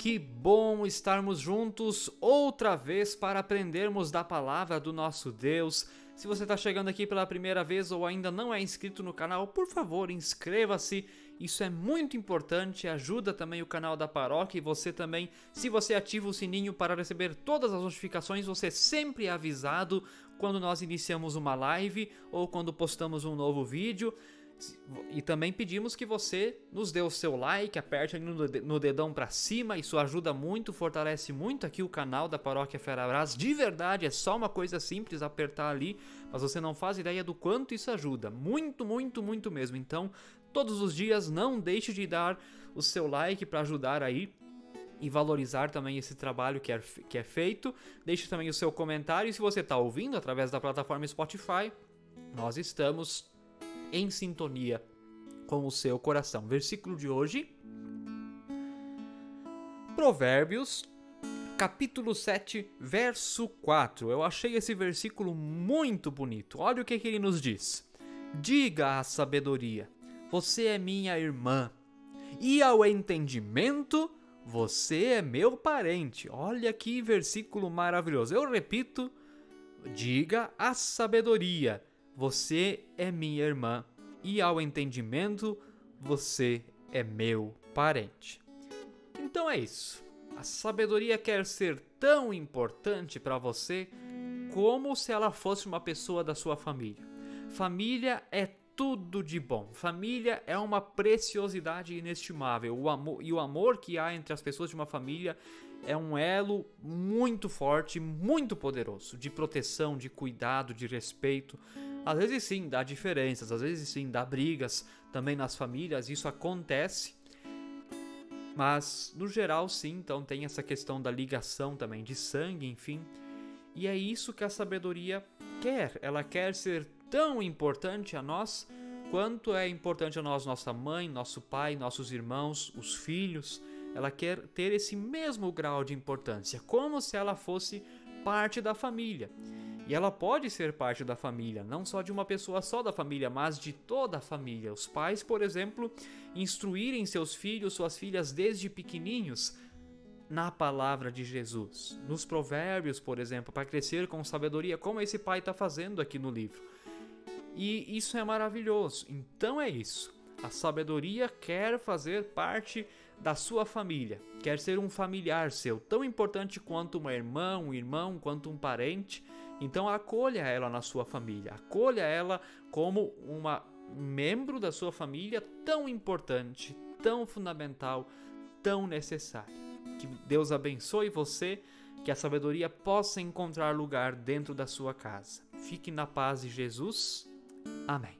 Que bom estarmos juntos outra vez para aprendermos da palavra do nosso Deus. Se você está chegando aqui pela primeira vez ou ainda não é inscrito no canal, por favor, inscreva-se. Isso é muito importante, ajuda também o canal da paróquia e você também, se você ativa o sininho para receber todas as notificações, você é sempre avisado quando nós iniciamos uma live ou quando postamos um novo vídeo. E também pedimos que você nos dê o seu like, aperte no dedão para cima, isso ajuda muito, fortalece muito aqui o canal da Paróquia Ferabras. De verdade, é só uma coisa simples apertar ali, mas você não faz ideia do quanto isso ajuda. Muito, muito, muito mesmo. Então, todos os dias não deixe de dar o seu like para ajudar aí e valorizar também esse trabalho que é, que é feito. Deixe também o seu comentário e se você está ouvindo através da plataforma Spotify, nós estamos em sintonia com o seu coração. Versículo de hoje, Provérbios, capítulo 7, verso 4. Eu achei esse versículo muito bonito. Olha o que, que ele nos diz: Diga à sabedoria, você é minha irmã, e ao entendimento, você é meu parente. Olha que versículo maravilhoso. Eu repito, diga à sabedoria, você é minha irmã, e ao entendimento, você é meu parente. Então é isso. A sabedoria quer ser tão importante para você como se ela fosse uma pessoa da sua família. Família é tudo de bom. Família é uma preciosidade inestimável. O amor, e o amor que há entre as pessoas de uma família é um elo muito forte, muito poderoso de proteção, de cuidado, de respeito. Às vezes sim, dá diferenças, às vezes sim, dá brigas também nas famílias, isso acontece. Mas no geral sim, então tem essa questão da ligação também de sangue, enfim. E é isso que a sabedoria quer. Ela quer ser tão importante a nós quanto é importante a nós nossa mãe, nosso pai, nossos irmãos, os filhos. Ela quer ter esse mesmo grau de importância, como se ela fosse parte da família. E ela pode ser parte da família, não só de uma pessoa só da família, mas de toda a família. Os pais, por exemplo, instruírem seus filhos, suas filhas desde pequeninhos na palavra de Jesus, nos provérbios, por exemplo, para crescer com sabedoria, como esse pai está fazendo aqui no livro. E isso é maravilhoso. Então é isso. A sabedoria quer fazer parte da sua família, quer ser um familiar seu, tão importante quanto uma irmã, um irmão, quanto um parente então acolha ela na sua família, acolha ela como uma membro da sua família tão importante, tão fundamental, tão necessária. Que Deus abençoe você, que a sabedoria possa encontrar lugar dentro da sua casa. Fique na paz de Jesus. Amém.